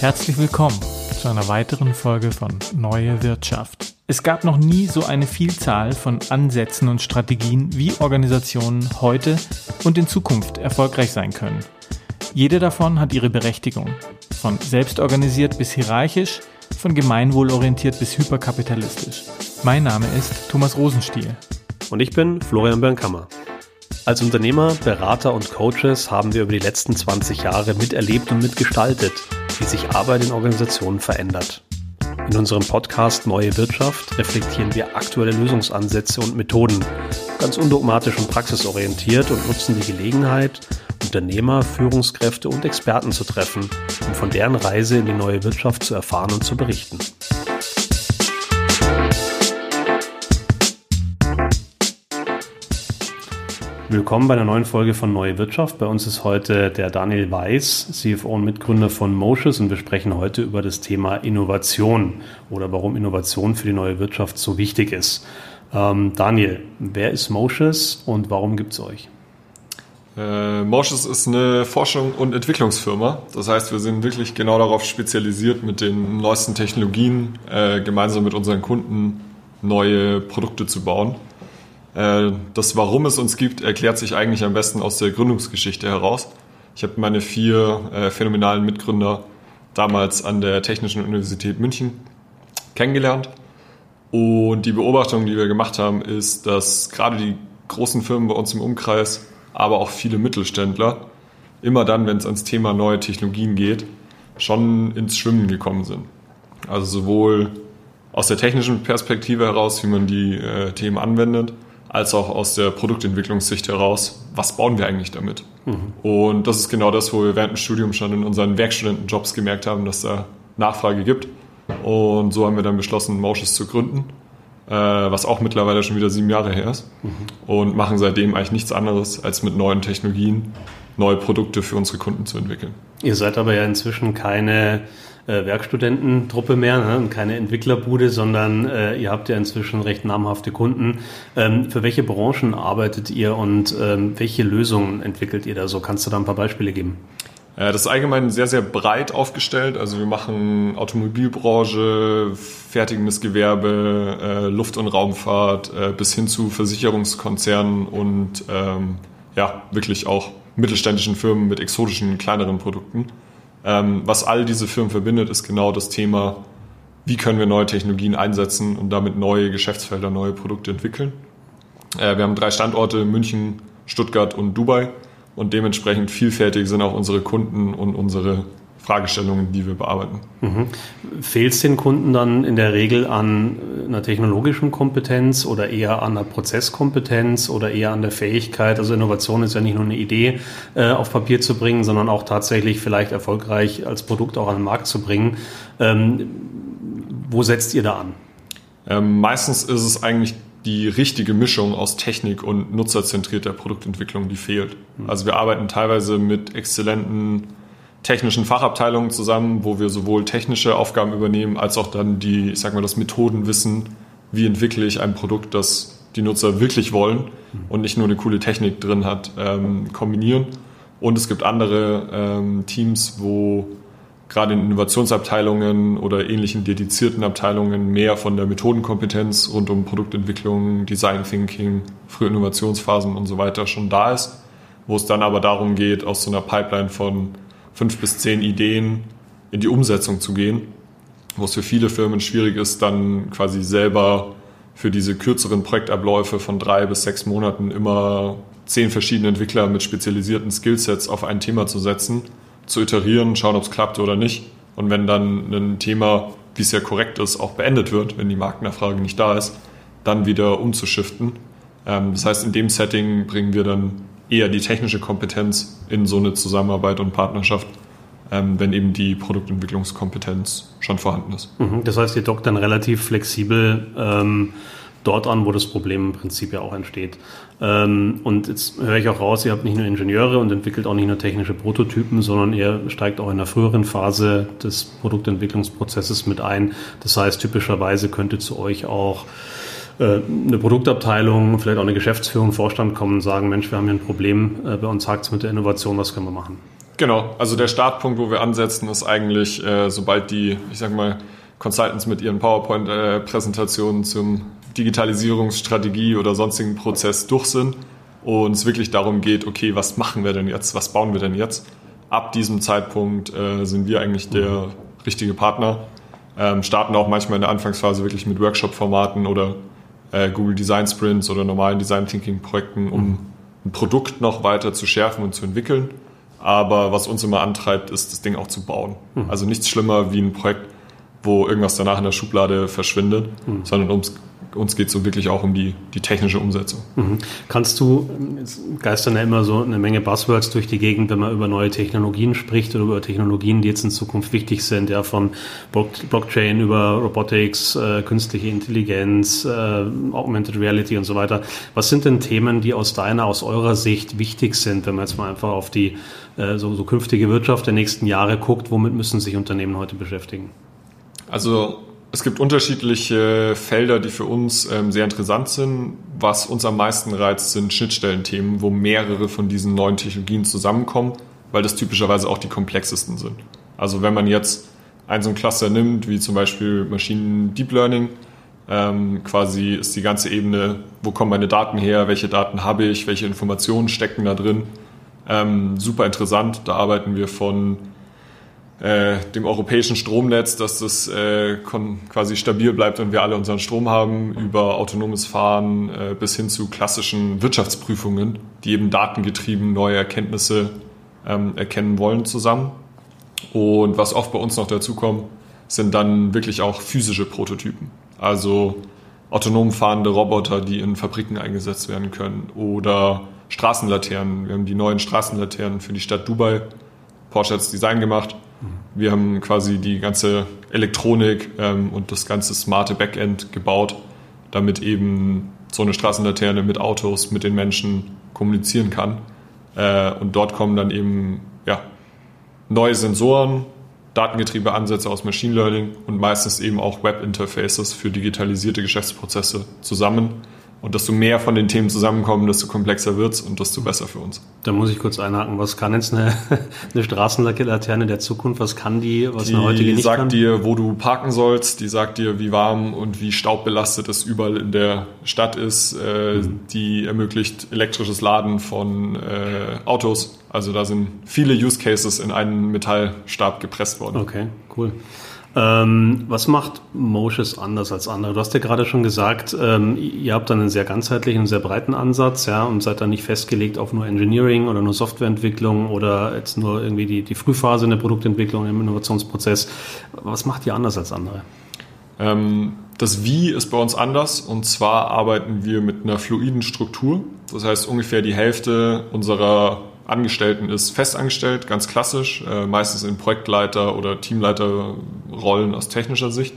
Herzlich willkommen zu einer weiteren Folge von Neue Wirtschaft. Es gab noch nie so eine Vielzahl von Ansätzen und Strategien, wie Organisationen heute und in Zukunft erfolgreich sein können. Jede davon hat ihre Berechtigung. Von selbstorganisiert bis hierarchisch, von gemeinwohlorientiert bis hyperkapitalistisch. Mein Name ist Thomas Rosenstiel. Und ich bin Florian Bernkammer. Als Unternehmer, Berater und Coaches haben wir über die letzten 20 Jahre miterlebt und mitgestaltet, wie sich Arbeit in Organisationen verändert. In unserem Podcast Neue Wirtschaft reflektieren wir aktuelle Lösungsansätze und Methoden, ganz undogmatisch und praxisorientiert und nutzen die Gelegenheit, Unternehmer, Führungskräfte und Experten zu treffen, um von deren Reise in die neue Wirtschaft zu erfahren und zu berichten. Willkommen bei einer neuen Folge von Neue Wirtschaft. Bei uns ist heute der Daniel Weiß, CFO und Mitgründer von Motius und wir sprechen heute über das Thema Innovation oder warum Innovation für die neue Wirtschaft so wichtig ist. Ähm, Daniel, wer ist Motius und warum gibt es euch? Äh, Motius ist eine Forschung- und Entwicklungsfirma. Das heißt, wir sind wirklich genau darauf spezialisiert, mit den neuesten Technologien äh, gemeinsam mit unseren Kunden neue Produkte zu bauen. Äh, das, warum es uns gibt, erklärt sich eigentlich am besten aus der Gründungsgeschichte heraus. Ich habe meine vier äh, phänomenalen Mitgründer damals an der Technischen Universität München kennengelernt. Und die Beobachtung, die wir gemacht haben, ist, dass gerade die großen Firmen bei uns im Umkreis, aber auch viele Mittelständler, immer dann, wenn es ans Thema neue Technologien geht, schon ins Schwimmen gekommen sind. Also sowohl aus der technischen Perspektive heraus, wie man die äh, Themen anwendet, als auch aus der Produktentwicklungssicht heraus, was bauen wir eigentlich damit? Mhm. Und das ist genau das, wo wir während dem Studium schon in unseren Werkstudentenjobs gemerkt haben, dass da Nachfrage gibt. Und so haben wir dann beschlossen, Motius zu gründen, äh, was auch mittlerweile schon wieder sieben Jahre her ist. Mhm. Und machen seitdem eigentlich nichts anderes, als mit neuen Technologien neue Produkte für unsere Kunden zu entwickeln. Ihr seid aber ja inzwischen keine äh, Werkstudententruppe mehr ne? und keine Entwicklerbude, sondern äh, ihr habt ja inzwischen recht namhafte Kunden. Ähm, für welche Branchen arbeitet ihr und ähm, welche Lösungen entwickelt ihr da so? Kannst du da ein paar Beispiele geben? Äh, das ist allgemein sehr, sehr breit aufgestellt. Also wir machen Automobilbranche, fertigendes Gewerbe, äh, Luft- und Raumfahrt äh, bis hin zu Versicherungskonzernen und ähm, ja, wirklich auch mittelständischen Firmen mit exotischen, kleineren Produkten. Ähm, was all diese Firmen verbindet, ist genau das Thema, wie können wir neue Technologien einsetzen und damit neue Geschäftsfelder, neue Produkte entwickeln. Äh, wir haben drei Standorte, München, Stuttgart und Dubai und dementsprechend vielfältig sind auch unsere Kunden und unsere Fragestellungen, die wir bearbeiten. Mhm. Fehlt es den Kunden dann in der Regel an einer technologischen Kompetenz oder eher an einer Prozesskompetenz oder eher an der Fähigkeit? Also Innovation ist ja nicht nur eine Idee äh, auf Papier zu bringen, sondern auch tatsächlich vielleicht erfolgreich als Produkt auch an den Markt zu bringen. Ähm, wo setzt ihr da an? Ähm, meistens ist es eigentlich die richtige Mischung aus Technik und nutzerzentrierter Produktentwicklung, die fehlt. Mhm. Also wir arbeiten teilweise mit exzellenten technischen Fachabteilungen zusammen, wo wir sowohl technische Aufgaben übernehmen, als auch dann die, ich sag mal, das Methodenwissen, wie entwickle ich ein Produkt, das die Nutzer wirklich wollen und nicht nur eine coole Technik drin hat, ähm, kombinieren. Und es gibt andere ähm, Teams, wo gerade in Innovationsabteilungen oder ähnlichen dedizierten Abteilungen mehr von der Methodenkompetenz rund um Produktentwicklung, Design Thinking, frühe Innovationsphasen und so weiter schon da ist, wo es dann aber darum geht, aus so einer Pipeline von fünf bis zehn Ideen in die Umsetzung zu gehen, wo es für viele Firmen schwierig ist, dann quasi selber für diese kürzeren Projektabläufe von drei bis sechs Monaten immer zehn verschiedene Entwickler mit spezialisierten Skillsets auf ein Thema zu setzen, zu iterieren, schauen, ob es klappt oder nicht. Und wenn dann ein Thema, wie es ja korrekt ist, auch beendet wird, wenn die Marktnachfrage nicht da ist, dann wieder umzuschiften. Ähm, das heißt, in dem Setting bringen wir dann eher die technische Kompetenz in so eine Zusammenarbeit und Partnerschaft, ähm, wenn eben die Produktentwicklungskompetenz schon vorhanden ist. Mhm. Das heißt, ihr dockt dann relativ flexibel ähm, dort an, wo das Problem im Prinzip ja auch entsteht. Ähm, und jetzt höre ich auch raus, ihr habt nicht nur Ingenieure und entwickelt auch nicht nur technische Prototypen, sondern ihr steigt auch in der früheren Phase des Produktentwicklungsprozesses mit ein. Das heißt, typischerweise könnte zu euch auch eine Produktabteilung, vielleicht auch eine Geschäftsführung, Vorstand kommen und sagen, Mensch, wir haben hier ein Problem, äh, bei uns hakt es mit der Innovation, was können wir machen? Genau, also der Startpunkt, wo wir ansetzen, ist eigentlich, äh, sobald die, ich sag mal, Consultants mit ihren PowerPoint-Präsentationen zum Digitalisierungsstrategie oder sonstigen Prozess durch sind und es wirklich darum geht, okay, was machen wir denn jetzt, was bauen wir denn jetzt? Ab diesem Zeitpunkt äh, sind wir eigentlich der richtige Partner, ähm, starten auch manchmal in der Anfangsphase wirklich mit Workshop-Formaten oder äh, Google Design Sprints oder normalen Design Thinking Projekten, um mhm. ein Produkt noch weiter zu schärfen und zu entwickeln. Aber was uns immer antreibt, ist, das Ding auch zu bauen. Mhm. Also nichts schlimmer wie ein Projekt, wo irgendwas danach in der Schublade verschwindet, mhm. sondern ums uns geht es so wirklich auch um die, die technische Umsetzung. Mhm. Kannst du, es geistern ja immer so eine Menge Buzzwords durch die Gegend, wenn man über neue Technologien spricht oder über Technologien, die jetzt in Zukunft wichtig sind, ja, von Blockchain über Robotics, äh, künstliche Intelligenz, äh, Augmented Reality und so weiter. Was sind denn Themen, die aus deiner, aus eurer Sicht wichtig sind, wenn man jetzt mal einfach auf die äh, so, so künftige Wirtschaft der nächsten Jahre guckt? Womit müssen sich Unternehmen heute beschäftigen? Also es gibt unterschiedliche Felder, die für uns ähm, sehr interessant sind. Was uns am meisten reizt, sind Schnittstellenthemen, wo mehrere von diesen neuen Technologien zusammenkommen, weil das typischerweise auch die komplexesten sind. Also wenn man jetzt ein so ein Cluster nimmt, wie zum Beispiel Maschinen Deep Learning, ähm, quasi ist die ganze Ebene, wo kommen meine Daten her, welche Daten habe ich, welche Informationen stecken da drin. Ähm, super interessant. Da arbeiten wir von äh, dem europäischen Stromnetz, dass das äh, quasi stabil bleibt und wir alle unseren Strom haben, über autonomes Fahren äh, bis hin zu klassischen Wirtschaftsprüfungen, die eben datengetrieben neue Erkenntnisse ähm, erkennen wollen zusammen. Und was oft bei uns noch dazu kommt, sind dann wirklich auch physische Prototypen. Also autonom fahrende Roboter, die in Fabriken eingesetzt werden können oder Straßenlaternen. Wir haben die neuen Straßenlaternen für die Stadt Dubai. Porsche hat das Design gemacht wir haben quasi die ganze Elektronik ähm, und das ganze smarte Backend gebaut, damit eben so eine Straßenlaterne mit Autos, mit den Menschen kommunizieren kann. Äh, und dort kommen dann eben ja, neue Sensoren, datengetriebene Ansätze aus Machine Learning und meistens eben auch Web-Interfaces für digitalisierte Geschäftsprozesse zusammen und desto mehr von den Themen zusammenkommen, desto komplexer wird es und desto besser für uns. Da muss ich kurz einhaken. Was kann jetzt eine, eine Straßenlaterne der Zukunft? Was kann die, was die eine heutige nicht sagt kann? dir, wo du parken sollst. Die sagt dir, wie warm und wie staubbelastet es überall in der Stadt ist. Äh, mhm. Die ermöglicht elektrisches Laden von äh, Autos. Also da sind viele Use Cases in einen Metallstab gepresst worden. Okay, cool. Ähm, was macht Moshes anders als andere? Du hast ja gerade schon gesagt, ähm, ihr habt dann einen sehr ganzheitlichen, sehr breiten Ansatz, ja, und seid dann nicht festgelegt auf nur Engineering oder nur Softwareentwicklung oder jetzt nur irgendwie die, die Frühphase in der Produktentwicklung im Innovationsprozess. Was macht ihr anders als andere? Ähm, das Wie ist bei uns anders und zwar arbeiten wir mit einer fluiden Struktur. Das heißt, ungefähr die Hälfte unserer Angestellten ist festangestellt, ganz klassisch, äh, meistens in Projektleiter- oder Teamleiterrollen aus technischer Sicht.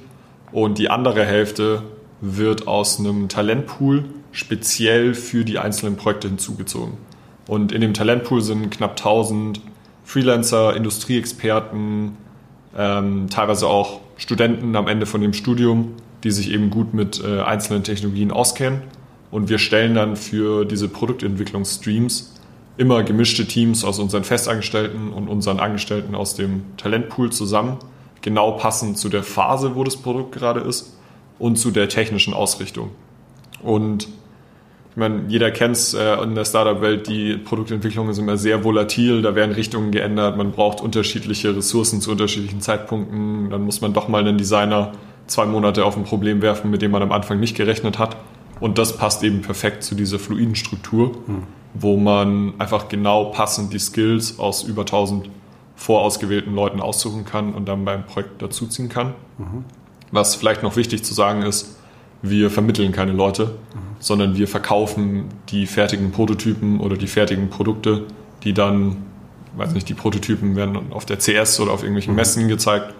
Und die andere Hälfte wird aus einem Talentpool speziell für die einzelnen Projekte hinzugezogen. Und in dem Talentpool sind knapp 1000 Freelancer, Industrieexperten, ähm, teilweise auch Studenten am Ende von dem Studium, die sich eben gut mit äh, einzelnen Technologien auskennen. Und wir stellen dann für diese Produktentwicklungsstreams immer gemischte Teams aus unseren Festangestellten und unseren Angestellten aus dem Talentpool zusammen, genau passend zu der Phase, wo das Produkt gerade ist und zu der technischen Ausrichtung. Und ich meine, jeder kennt es äh, in der Startup-Welt, die Produktentwicklung ist immer sehr volatil, da werden Richtungen geändert, man braucht unterschiedliche Ressourcen zu unterschiedlichen Zeitpunkten, dann muss man doch mal einen Designer zwei Monate auf ein Problem werfen, mit dem man am Anfang nicht gerechnet hat. Und das passt eben perfekt zu dieser fluiden Struktur. Hm wo man einfach genau passend die Skills aus über 1000 vorausgewählten Leuten aussuchen kann und dann beim Projekt dazuziehen kann. Mhm. Was vielleicht noch wichtig zu sagen ist, wir vermitteln keine Leute, mhm. sondern wir verkaufen die fertigen Prototypen oder die fertigen Produkte, die dann, weiß nicht, die Prototypen werden auf der CS oder auf irgendwelchen mhm. Messen gezeigt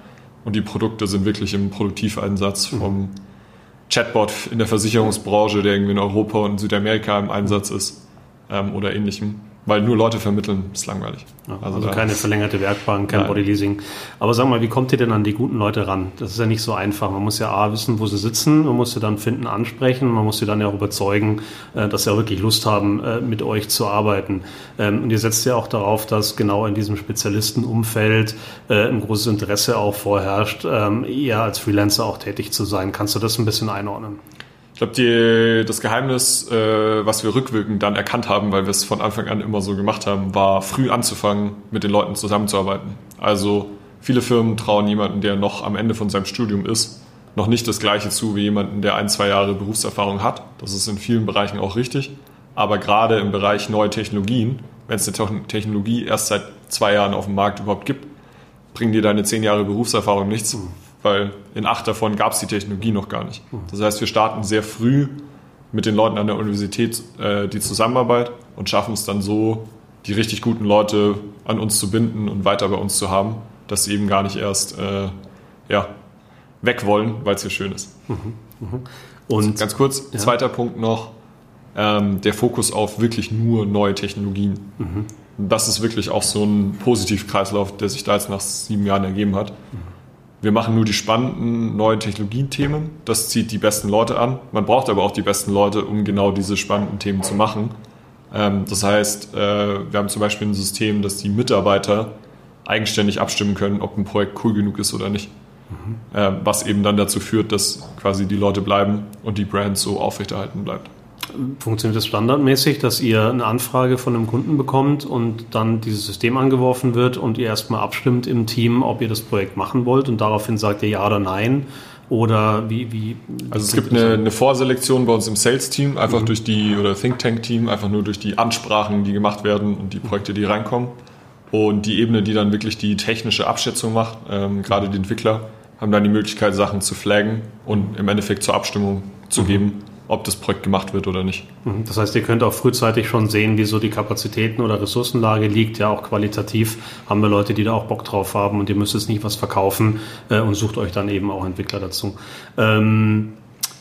und die Produkte sind wirklich im Produktiveinsatz mhm. vom Chatbot in der Versicherungsbranche, der irgendwie in Europa und Südamerika im Einsatz ist, ähm, oder ähnlichem. weil nur Leute vermitteln ist langweilig. Ja, also, also keine verlängerte Werkbank, kein Bodyleasing. Aber sag mal, wie kommt ihr denn an die guten Leute ran? Das ist ja nicht so einfach. Man muss ja A, wissen, wo sie sitzen, man muss sie dann finden, ansprechen, man muss sie dann ja auch überzeugen, äh, dass sie auch wirklich Lust haben, äh, mit euch zu arbeiten. Ähm, und ihr setzt ja auch darauf, dass genau in diesem Spezialistenumfeld äh, ein großes Interesse auch vorherrscht, ähm, eher als Freelancer auch tätig zu sein. Kannst du das ein bisschen einordnen? Glaube, das Geheimnis, äh, was wir rückwirkend dann erkannt haben, weil wir es von Anfang an immer so gemacht haben, war früh anzufangen, mit den Leuten zusammenzuarbeiten. Also viele Firmen trauen jemanden, der noch am Ende von seinem Studium ist, noch nicht das Gleiche zu wie jemanden, der ein, zwei Jahre Berufserfahrung hat. Das ist in vielen Bereichen auch richtig. Aber gerade im Bereich neue Technologien, wenn es eine Technologie erst seit zwei Jahren auf dem Markt überhaupt gibt, bringen dir deine zehn Jahre Berufserfahrung nichts, weil in acht davon gab es die Technologie noch gar nicht. Das heißt, wir starten sehr früh mit den Leuten an der Universität äh, die Zusammenarbeit und schaffen es dann so, die richtig guten Leute an uns zu binden und weiter bei uns zu haben, dass sie eben gar nicht erst äh, ja, weg wollen, weil es hier schön ist. Mhm, mh. Und ganz kurz, ja. zweiter Punkt noch, ähm, der Fokus auf wirklich nur neue Technologien. Mhm. Das ist wirklich auch so ein Positivkreislauf, der sich da jetzt nach sieben Jahren ergeben hat. Mhm wir machen nur die spannenden neuen Technologiethemen. Das zieht die besten Leute an. Man braucht aber auch die besten Leute, um genau diese spannenden Themen zu machen. Ähm, das heißt, äh, wir haben zum Beispiel ein System, dass die Mitarbeiter eigenständig abstimmen können, ob ein Projekt cool genug ist oder nicht. Mhm. Was eben dann dazu führt, dass quasi die Leute bleiben und die Brand so aufrechterhalten bleibt. Funktioniert das standardmäßig, dass ihr eine Anfrage von einem Kunden bekommt und dann dieses System angeworfen wird und ihr erstmal abstimmt im Team, ob ihr das Projekt machen wollt und daraufhin sagt ihr ja oder nein? Oder wie, wie Also es gibt eine, eine, Vorselektion bei uns im Sales-Team, einfach mhm. durch die, oder Think Tank-Team, einfach nur durch die Ansprachen, die gemacht werden und die Projekte, die reinkommen. Und die Ebene, die dann wirklich die technische Abschätzung macht, ähm, gerade die Entwickler, haben dann die Möglichkeit, Sachen zu flaggen und im Endeffekt zur Abstimmung zu mhm. geben ob das Projekt gemacht wird oder nicht. Mhm. Das heißt, ihr könnt auch frühzeitig schon sehen, wie so die Kapazitäten oder Ressourcenlage liegt. Ja, auch qualitativ haben wir Leute, die da auch Bock drauf haben und ihr müsst jetzt nicht was verkaufen äh, und sucht euch dann eben auch Entwickler dazu. Ähm,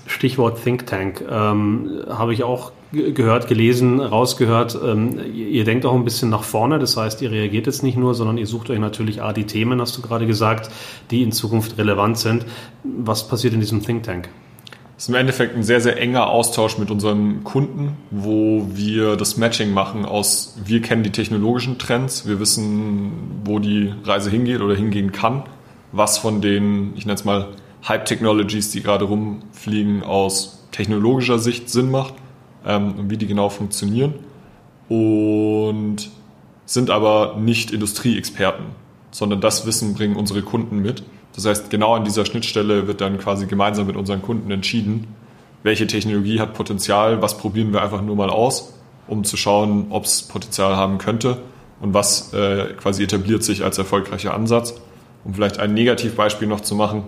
Stichwort Think Tank ähm, habe ich auch gehört, gelesen, rausgehört. Ähm, ihr denkt auch ein bisschen nach vorne. Das heißt, ihr reagiert jetzt nicht nur, sondern ihr sucht euch natürlich A, die Themen, hast du gerade gesagt, die in Zukunft relevant sind. Was passiert in diesem Think Tank? Ist im Endeffekt ein sehr, sehr enger Austausch mit unseren Kunden, wo wir das Matching machen aus, wir kennen die technologischen Trends, wir wissen, wo die Reise hingeht oder hingehen kann, was von den, ich nenne es mal, Hype Technologies, die gerade rumfliegen, aus technologischer Sicht Sinn macht ähm, und wie die genau funktionieren. Und sind aber nicht Industrieexperten, sondern das Wissen bringen unsere Kunden mit. Das heißt, genau an dieser Schnittstelle wird dann quasi gemeinsam mit unseren Kunden entschieden, welche Technologie hat Potenzial, was probieren wir einfach nur mal aus, um zu schauen, ob es Potenzial haben könnte und was äh, quasi etabliert sich als erfolgreicher Ansatz. Um vielleicht ein Negativbeispiel noch zu machen.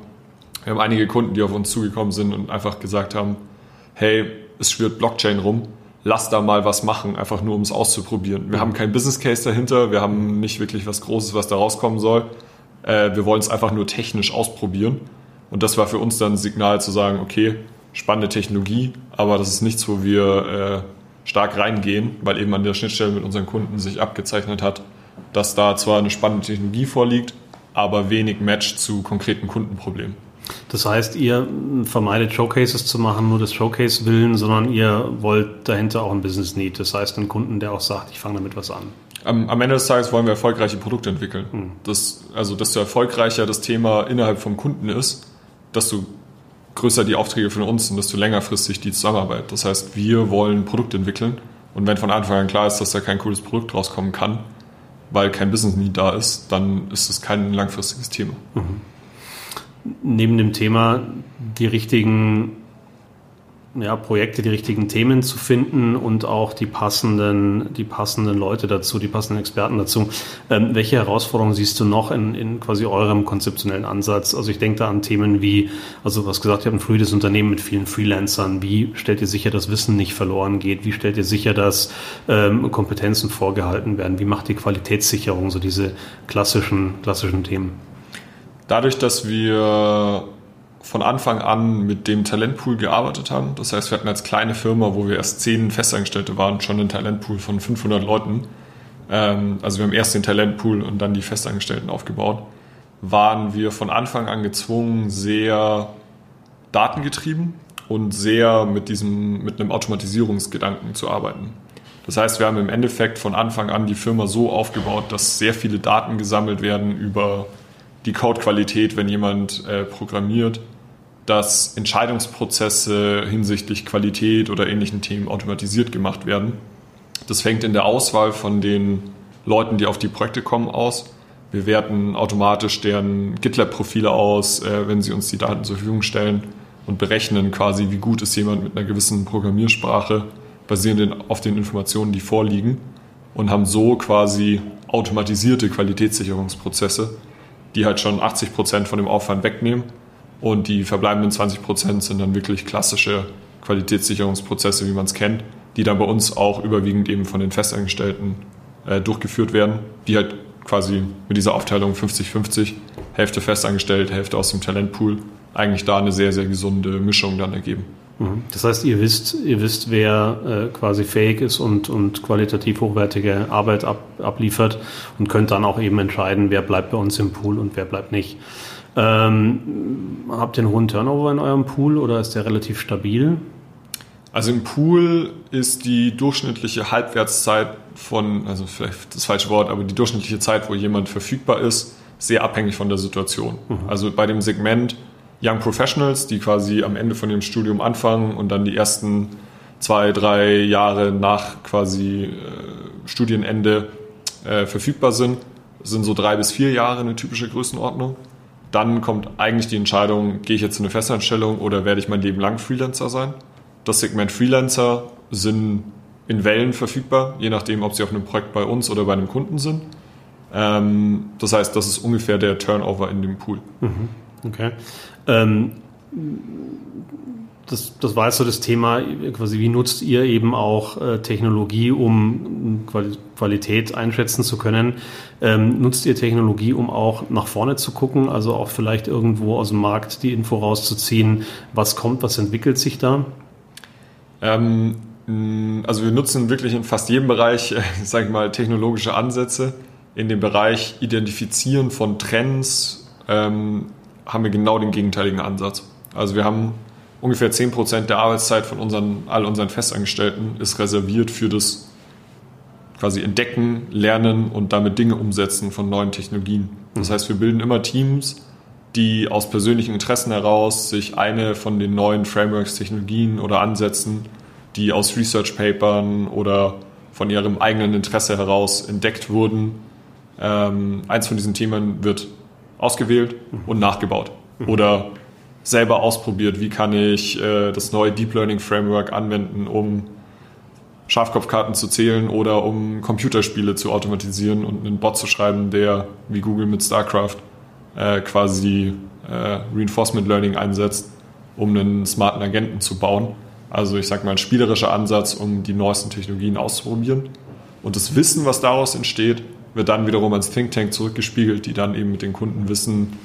Wir haben einige Kunden, die auf uns zugekommen sind und einfach gesagt haben, hey, es schwirrt Blockchain rum, lass da mal was machen, einfach nur um es auszuprobieren. Wir haben keinen Business Case dahinter, wir haben nicht wirklich was Großes, was da rauskommen soll. Äh, wir wollen es einfach nur technisch ausprobieren. Und das war für uns dann ein Signal zu sagen, okay, spannende Technologie, aber das ist nichts, wo wir äh, stark reingehen, weil eben an der Schnittstelle mit unseren Kunden sich abgezeichnet hat, dass da zwar eine spannende Technologie vorliegt, aber wenig Match zu konkreten Kundenproblemen. Das heißt, ihr vermeidet Showcases zu machen, nur das Showcase willen, sondern ihr wollt dahinter auch ein Business Need. Das heißt, einen Kunden, der auch sagt, ich fange damit was an am, am, Ende des Tages wollen wir erfolgreiche Produkte entwickeln. Mhm. Das, also, desto erfolgreicher das Thema innerhalb vom Kunden ist, desto größer die Aufträge von uns und desto längerfristig die Zusammenarbeit. Das heißt, wir wollen Produkt entwickeln und wenn von Anfang an klar ist, dass da kein cooles Produkt rauskommen kann, weil kein Business Need da ist, dann ist es kein langfristiges Thema. Mhm. Neben dem Thema die richtigen ja, Projekte, die richtigen Themen zu finden und auch die passenden, die passenden Leute dazu, die passenden Experten dazu. Ähm, welche Herausforderungen siehst du noch in, in quasi eurem konzeptionellen Ansatz? Also ich denke da an Themen wie, also was gesagt, ihr habt ein frühes Unternehmen mit vielen Freelancern. Wie stellt ihr sicher, dass Wissen nicht verloren geht? Wie stellt ihr sicher, dass ähm, Kompetenzen vorgehalten werden? Wie macht ihr Qualitätssicherung? So diese klassischen, klassischen Themen. Dadurch, dass wir von Anfang an mit dem Talentpool gearbeitet haben. Das heißt, wir hatten als kleine Firma, wo wir erst zehn Festangestellte waren, schon einen Talentpool von 500 Leuten, ähm, also wir haben erst den Talentpool und dann die Festangestellten aufgebaut, waren wir von Anfang an gezwungen, sehr datengetrieben und sehr mit diesem, mit einem Automatisierungsgedanken zu arbeiten. Das heißt, wir haben im Endeffekt von Anfang an die Firma so aufgebaut, dass sehr viele Daten gesammelt werden über die Codequalität, wenn jemand äh, programmiert, dass Entscheidungsprozesse hinsichtlich Qualität oder ähnlichen Themen automatisiert gemacht werden. Das fängt in der Auswahl von den Leuten, die auf die Projekte kommen, aus. Wir werten automatisch deren GitLab-Profile aus, äh, wenn sie uns die Daten zur Verfügung stellen und berechnen quasi, wie gut ist jemand mit einer gewissen Programmiersprache, basierend auf den Informationen, die vorliegen und haben so quasi automatisierte Qualitätssicherungsprozesse, die halt schon 80 Prozent von dem Aufwand wegnehmen und die verbleibenden 20 Prozent sind dann wirklich klassische Qualitätssicherungsprozesse, wie man es kennt, die dann bei uns auch überwiegend eben von den Festangestellten äh, durchgeführt werden, die halt quasi mit dieser Aufteilung 50-50, Hälfte festangestellt, Hälfte aus dem Talentpool, eigentlich da eine sehr, sehr gesunde Mischung dann ergeben. Mhm. Das heißt, ihr wisst, ihr wisst, wer äh, quasi fähig ist und, und qualitativ hochwertige Arbeit ab, abliefert und könnt dann auch eben entscheiden, wer bleibt bei uns im Pool und wer bleibt nicht. Ähm, habt ihr einen hohen Turnover in eurem Pool oder ist der relativ stabil? Also im Pool ist die durchschnittliche Halbwertszeit von, also vielleicht das falsche Wort, aber die durchschnittliche Zeit, wo jemand verfügbar ist, sehr abhängig von der Situation. Mhm. Also bei dem Segment Young Professionals, die quasi am Ende von ihrem Studium anfangen und dann die ersten zwei, drei Jahre nach quasi äh, Studienende äh, verfügbar sind, sind so drei bis vier Jahre eine typische Größenordnung. Dann kommt eigentlich die Entscheidung, gehe ich jetzt in eine Festanstellung oder werde ich mein Leben lang Freelancer sein? Das Segment Freelancer sind in Wellen verfügbar, je nachdem, ob sie auf einem Projekt bei uns oder bei einem Kunden sind. Ähm, das heißt, das ist ungefähr der Turnover in dem Pool. Mhm. Okay. Ähm, das, das war jetzt so das Thema, quasi wie nutzt ihr eben auch äh, Technologie, um Quali Qualität einschätzen zu können? Ähm, nutzt ihr Technologie, um auch nach vorne zu gucken, also auch vielleicht irgendwo aus dem Markt die Info rauszuziehen, was kommt, was entwickelt sich da? Ähm, also wir nutzen wirklich in fast jedem Bereich, äh, sage ich mal, technologische Ansätze. In dem Bereich Identifizieren von Trends, ähm, haben wir genau den gegenteiligen Ansatz. Also wir haben ungefähr 10% der Arbeitszeit von unseren, all unseren Festangestellten ist reserviert für das quasi Entdecken, Lernen und damit Dinge umsetzen von neuen Technologien. Das heißt, wir bilden immer Teams, die aus persönlichen Interessen heraus sich eine von den neuen Frameworks, Technologien oder Ansätzen, die aus Research Papern oder von ihrem eigenen Interesse heraus entdeckt wurden, ähm, eins von diesen Themen wird ausgewählt und nachgebaut. Oder selber ausprobiert, wie kann ich äh, das neue Deep Learning Framework anwenden, um Schafkopfkarten zu zählen oder um Computerspiele zu automatisieren und einen Bot zu schreiben, der wie Google mit StarCraft äh, quasi äh, Reinforcement Learning einsetzt, um einen smarten Agenten zu bauen. Also ich sage mal ein spielerischer Ansatz, um die neuesten Technologien auszuprobieren. Und das Wissen, was daraus entsteht, wird dann wiederum ans Think Tank zurückgespiegelt, die dann eben mit den Kunden wissen,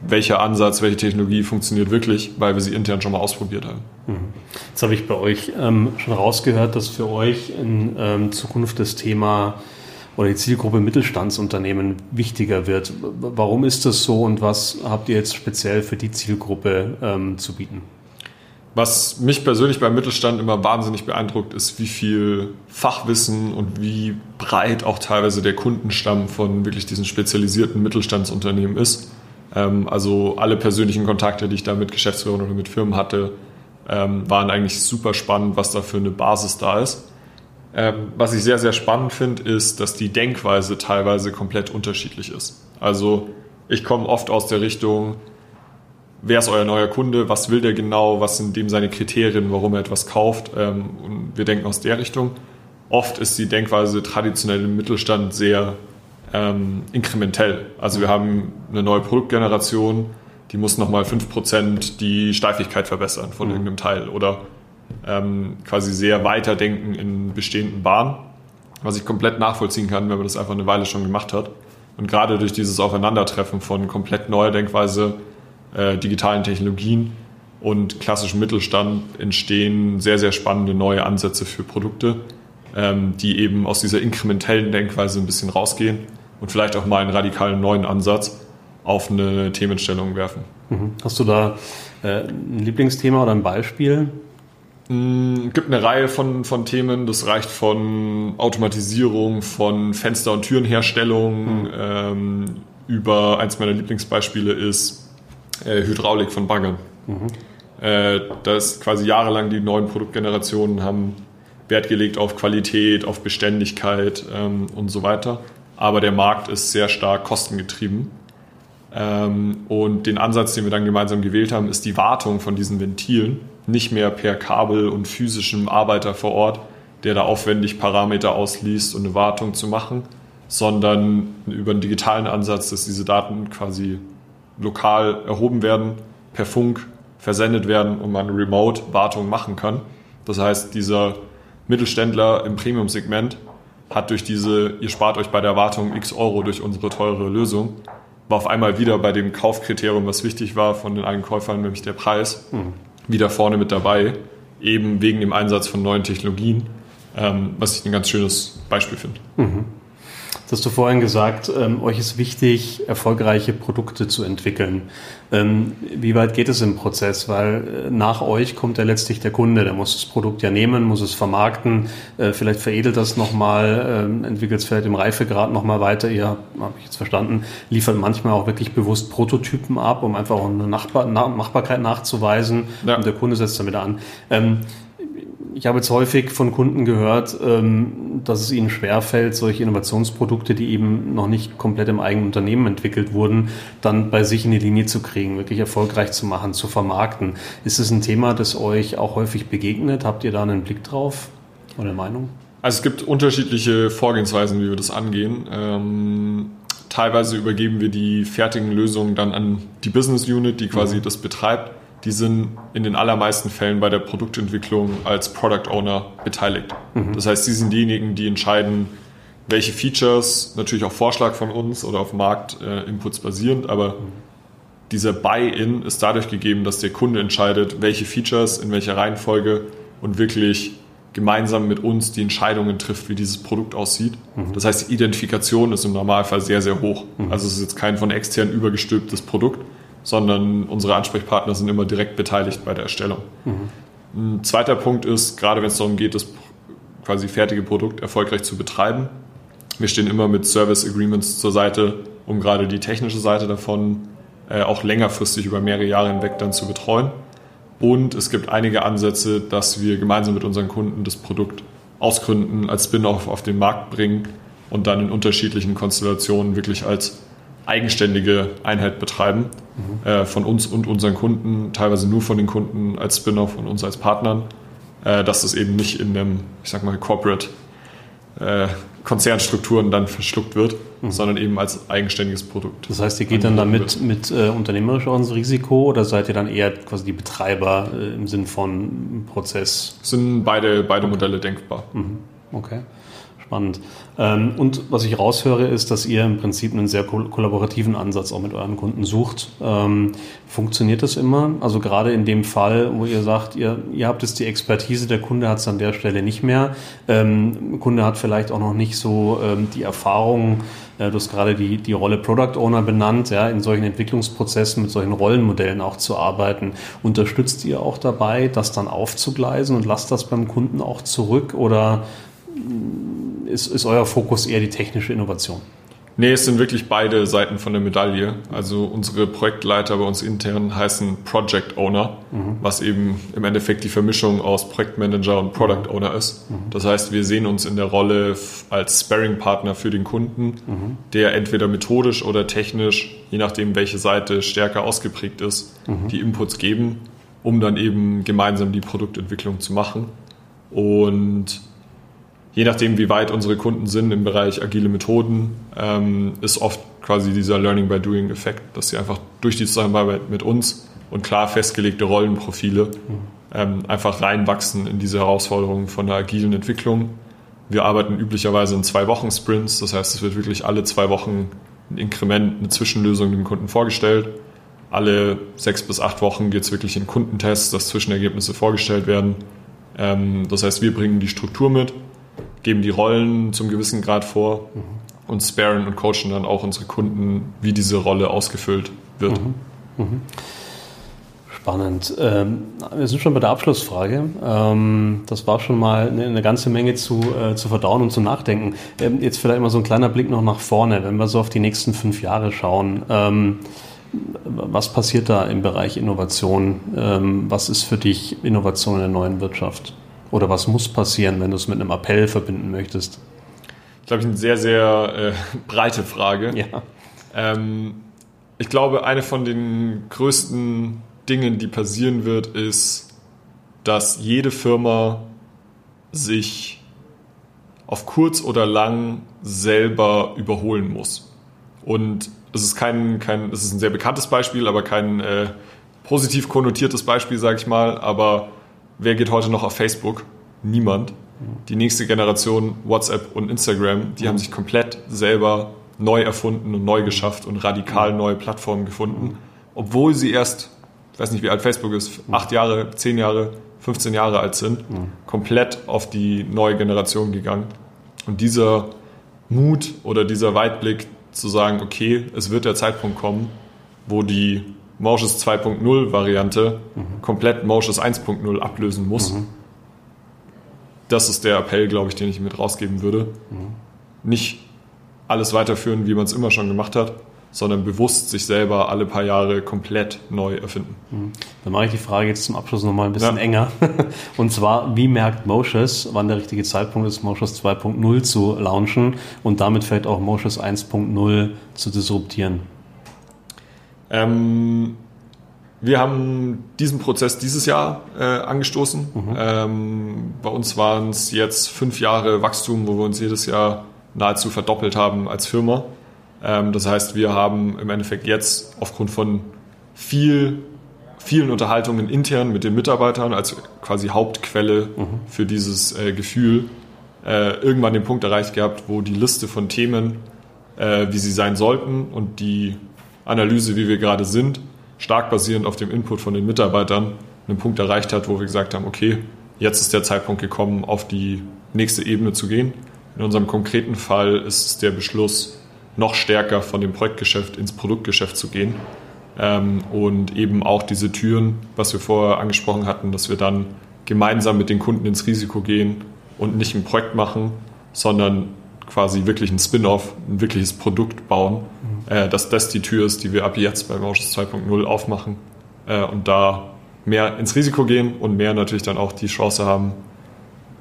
welcher Ansatz, welche Technologie funktioniert wirklich, weil wir sie intern schon mal ausprobiert haben. Mhm. Jetzt habe ich bei euch ähm, schon rausgehört, dass für euch in ähm, Zukunft das Thema oder die Zielgruppe Mittelstandsunternehmen wichtiger wird. Warum ist das so und was habt ihr jetzt speziell für die Zielgruppe ähm, zu bieten? Was mich persönlich beim Mittelstand immer wahnsinnig beeindruckt, ist, wie viel Fachwissen und wie breit auch teilweise der Kundenstamm von wirklich diesen spezialisierten Mittelstandsunternehmen ist. Ähm, also alle persönlichen Kontakte, die ich da mit Geschäftsführern oder mit Firmen hatte, ähm, waren eigentlich super spannend, was da für eine Basis da ist. Ähm, was ich sehr, sehr spannend finde, ist, dass die Denkweise teilweise komplett unterschiedlich ist. Also ich komme oft aus der Richtung, wer ist euer neuer Kunde, was will der genau, was sind dem seine Kriterien, warum er etwas kauft. Und wir denken aus der Richtung. Oft ist die Denkweise traditionell im Mittelstand sehr ähm, inkrementell. Also wir haben eine neue Produktgeneration, die muss nochmal 5% die Steifigkeit verbessern von mhm. irgendeinem Teil oder ähm, quasi sehr weiterdenken in bestehenden Bahnen, was ich komplett nachvollziehen kann, wenn man das einfach eine Weile schon gemacht hat. Und gerade durch dieses Aufeinandertreffen von komplett neuer Denkweise, äh, digitalen Technologien und klassischem Mittelstand entstehen sehr, sehr spannende neue Ansätze für Produkte, ähm, die eben aus dieser inkrementellen Denkweise ein bisschen rausgehen und vielleicht auch mal einen radikalen neuen Ansatz auf eine Themenstellung werfen. Mhm. Hast du da äh, ein Lieblingsthema oder ein Beispiel? Es mm, gibt eine Reihe von, von Themen, das reicht von Automatisierung, von Fenster- und Türenherstellung, mhm. ähm, über eins meiner Lieblingsbeispiele ist äh, Hydraulik von Baggern. Mhm. Äh, da ist quasi jahrelang die neuen Produktgenerationen haben Wert gelegt auf Qualität, auf Beständigkeit ähm, und so weiter. Aber der Markt ist sehr stark kostengetrieben. Ähm, und den Ansatz, den wir dann gemeinsam gewählt haben, ist die Wartung von diesen Ventilen nicht mehr per Kabel und physischem Arbeiter vor Ort, der da aufwendig Parameter ausliest und eine Wartung zu machen, sondern über einen digitalen Ansatz, dass diese Daten quasi lokal erhoben werden, per Funk versendet werden und man Remote-Wartung machen kann. Das heißt, dieser Mittelständler im Premium-Segment hat durch diese, ihr spart euch bei der Wartung x Euro durch unsere teure Lösung, war auf einmal wieder bei dem Kaufkriterium, was wichtig war von den Einkäufern, nämlich der Preis, mhm. wieder vorne mit dabei, eben wegen dem Einsatz von neuen Technologien, ähm, was ich ein ganz schönes Beispiel finde. Mhm. Das hast du vorhin gesagt, ähm, euch ist wichtig, erfolgreiche Produkte zu entwickeln. Ähm, wie weit geht es im Prozess? Weil äh, nach euch kommt ja letztlich der Kunde, der muss das Produkt ja nehmen, muss es vermarkten, äh, vielleicht veredelt das nochmal, ähm, entwickelt es vielleicht im Reifegrad nochmal weiter. Ihr, habe ich jetzt verstanden, liefert manchmal auch wirklich bewusst Prototypen ab, um einfach auch eine Nachbar Machbarkeit nachzuweisen ja. und der Kunde setzt damit an. Ähm, ich habe jetzt häufig von Kunden gehört, ähm, dass es ihnen schwerfällt, solche Innovationsprodukte, die eben noch nicht komplett im eigenen Unternehmen entwickelt wurden, dann bei sich in die Linie zu kriegen, wirklich erfolgreich zu machen, zu vermarkten. Ist es ein Thema, das euch auch häufig begegnet? Habt ihr da einen Blick drauf oder eine Meinung? Also es gibt unterschiedliche Vorgehensweisen, wie wir das angehen. Ähm, teilweise übergeben wir die fertigen Lösungen dann an die Business Unit, die quasi mhm. das betreibt die sind in den allermeisten Fällen bei der Produktentwicklung als Product Owner beteiligt. Mhm. Das heißt, sie sind diejenigen, die entscheiden, welche Features, natürlich auf Vorschlag von uns oder auf Marktinputs äh, basierend, aber mhm. dieser Buy-in ist dadurch gegeben, dass der Kunde entscheidet, welche Features in welcher Reihenfolge und wirklich gemeinsam mit uns die Entscheidungen trifft, wie dieses Produkt aussieht. Mhm. Das heißt, die Identifikation ist im Normalfall sehr, sehr hoch. Mhm. Also es ist jetzt kein von extern übergestülptes Produkt, sondern unsere Ansprechpartner sind immer direkt beteiligt bei der Erstellung. Mhm. Ein zweiter Punkt ist, gerade wenn es darum geht, das quasi fertige Produkt erfolgreich zu betreiben, wir stehen immer mit Service Agreements zur Seite, um gerade die technische Seite davon äh, auch längerfristig über mehrere Jahre hinweg dann zu betreuen. Und es gibt einige Ansätze, dass wir gemeinsam mit unseren Kunden das Produkt ausgründen, als Spin-off auf den Markt bringen und dann in unterschiedlichen Konstellationen wirklich als eigenständige Einheit betreiben, mhm. äh, von uns und unseren Kunden, teilweise nur von den Kunden als Spin-off und uns als Partnern, äh, dass das eben nicht in einem, ich sag mal, Corporate äh, Konzernstrukturen dann verschluckt wird, mhm. sondern eben als eigenständiges Produkt. Das heißt, ihr geht dann damit mit äh, unternehmerisch auch ins Risiko oder seid ihr dann eher quasi die Betreiber äh, im Sinn von Prozess? Sind beide, beide okay. Modelle denkbar. Mhm. Okay. Spannend. Ähm, und was ich raushöre, ist, dass ihr im Prinzip einen sehr kollaborativen Ansatz auch mit euren Kunden sucht. Ähm, funktioniert das immer? Also gerade in dem Fall, wo ihr sagt, ihr, ihr habt jetzt die Expertise, der Kunde hat es an der Stelle nicht mehr. Ähm, der Kunde hat vielleicht auch noch nicht so die Erfahrung, du hast gerade die, die Rolle Product Owner benannt, ja, in solchen Entwicklungsprozessen mit solchen Rollenmodellen auch zu arbeiten. Unterstützt ihr auch dabei, das dann aufzugleisen und lasst das beim Kunden auch zurück oder ist, ist euer Fokus eher die technische Innovation? Nee, es sind wirklich beide Seiten von der Medaille. Also unsere Projektleiter bei uns intern heißen Project Owner, mhm. was eben im Endeffekt die Vermischung aus Projektmanager und Product mhm. Owner ist. Mhm. Das heißt, wir sehen uns in der Rolle als Sparring-Partner für den Kunden, mhm. der entweder methodisch oder technisch, je nachdem welche Seite stärker ausgeprägt ist, mhm. die Inputs geben, um dann eben gemeinsam die Produktentwicklung zu machen. Und je nachdem, wie weit unsere Kunden sind im Bereich agile Methoden, ähm, ist oft quasi dieser Learning by Doing Effekt, dass sie einfach durch die Zusammenarbeit mit uns und klar festgelegte Rollenprofile ähm, einfach reinwachsen in diese Herausforderungen von der agilen Entwicklung. Wir arbeiten üblicherweise in zwei Wochen Sprints, das heißt, es wird wirklich alle zwei Wochen ein Inkrement, eine Zwischenlösung dem Kunden vorgestellt. Alle sechs bis acht Wochen geht es wirklich in Kundentests, dass Zwischenergebnisse vorgestellt werden. Ähm, das heißt, wir bringen die Struktur mit, geben die Rollen zum gewissen Grad vor mhm. und sparen und coachen dann auch unsere Kunden, wie diese Rolle ausgefüllt wird. Mhm. Mhm. Spannend. Ähm, wir sind schon bei der Abschlussfrage. Ähm, das war schon mal eine, eine ganze Menge zu, äh, zu verdauen und zu nachdenken. Ähm, jetzt vielleicht mal so ein kleiner Blick noch nach vorne, wenn wir so auf die nächsten fünf Jahre schauen. Ähm, was passiert da im Bereich Innovation? Ähm, was ist für dich Innovation in der neuen Wirtschaft? Oder was muss passieren, wenn du es mit einem Appell verbinden möchtest? Ich glaube, eine sehr, sehr äh, breite Frage. Ja. Ähm, ich glaube, eine von den größten Dingen, die passieren wird, ist, dass jede Firma sich auf kurz oder lang selber überholen muss. Und es ist kein, kein, es ist ein sehr bekanntes Beispiel, aber kein äh, positiv konnotiertes Beispiel, sage ich mal. Aber wer geht heute noch auf Facebook? Niemand. Die nächste Generation WhatsApp und Instagram, die haben sich komplett selber neu erfunden und neu geschafft und radikal neue Plattformen gefunden, obwohl sie erst ich weiß nicht, wie alt Facebook ist, acht Jahre, zehn Jahre, 15 Jahre alt sind, komplett auf die neue Generation gegangen. Und dieser Mut oder dieser Weitblick zu sagen, okay, es wird der Zeitpunkt kommen, wo die Mausches 2.0 Variante mhm. komplett Mausches 1.0 ablösen muss. Mhm. Das ist der Appell, glaube ich, den ich mit rausgeben würde. Mhm. Nicht alles weiterführen, wie man es immer schon gemacht hat, sondern bewusst sich selber alle paar Jahre komplett neu erfinden. Mhm. Dann mache ich die Frage jetzt zum Abschluss nochmal ein bisschen ja. enger. Und zwar, wie merkt Moshes, wann der richtige Zeitpunkt ist, Moshes 2.0 zu launchen und damit vielleicht auch Moshes 1.0 zu disruptieren? Ähm, wir haben diesen Prozess dieses Jahr äh, angestoßen. Mhm. Ähm, bei uns waren es jetzt fünf Jahre Wachstum, wo wir uns jedes Jahr nahezu verdoppelt haben als Firma. Ähm, das heißt, wir haben im Endeffekt jetzt aufgrund von viel, vielen Unterhaltungen intern mit den Mitarbeitern als quasi Hauptquelle mhm. für dieses äh, Gefühl äh, irgendwann den Punkt erreicht gehabt, wo die Liste von Themen, äh, wie sie sein sollten und die Analyse, wie wir gerade sind, stark basierend auf dem Input von den Mitarbeitern, einen Punkt erreicht hat, wo wir gesagt haben, okay, jetzt ist der Zeitpunkt gekommen, auf die nächste Ebene zu gehen. In unserem konkreten Fall ist es der Beschluss, noch stärker von dem Projektgeschäft ins Produktgeschäft zu gehen. Ähm, und eben auch diese Türen, was wir vorher angesprochen hatten, dass wir dann gemeinsam mit den Kunden ins Risiko gehen und nicht ein Projekt machen, sondern quasi wirklich ein Spin-off, ein wirkliches Produkt bauen. Äh, dass das die Tür ist, die wir ab jetzt bei Motions 2.0 aufmachen äh, und da mehr ins Risiko gehen und mehr natürlich dann auch die Chance haben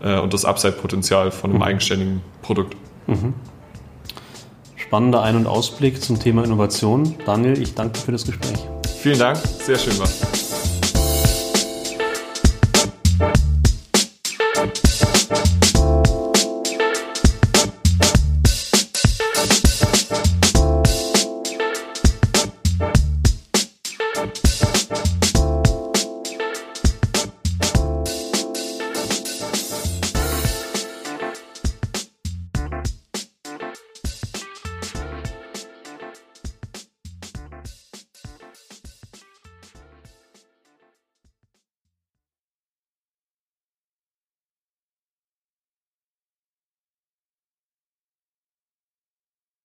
äh, und das Upside-Potenzial von einem mhm. eigenständigen Produkt. Mhm spannender Ein- und Ausblick zum Thema Innovation. Daniel, ich danke für das Gespräch. Vielen Dank, sehr schön war.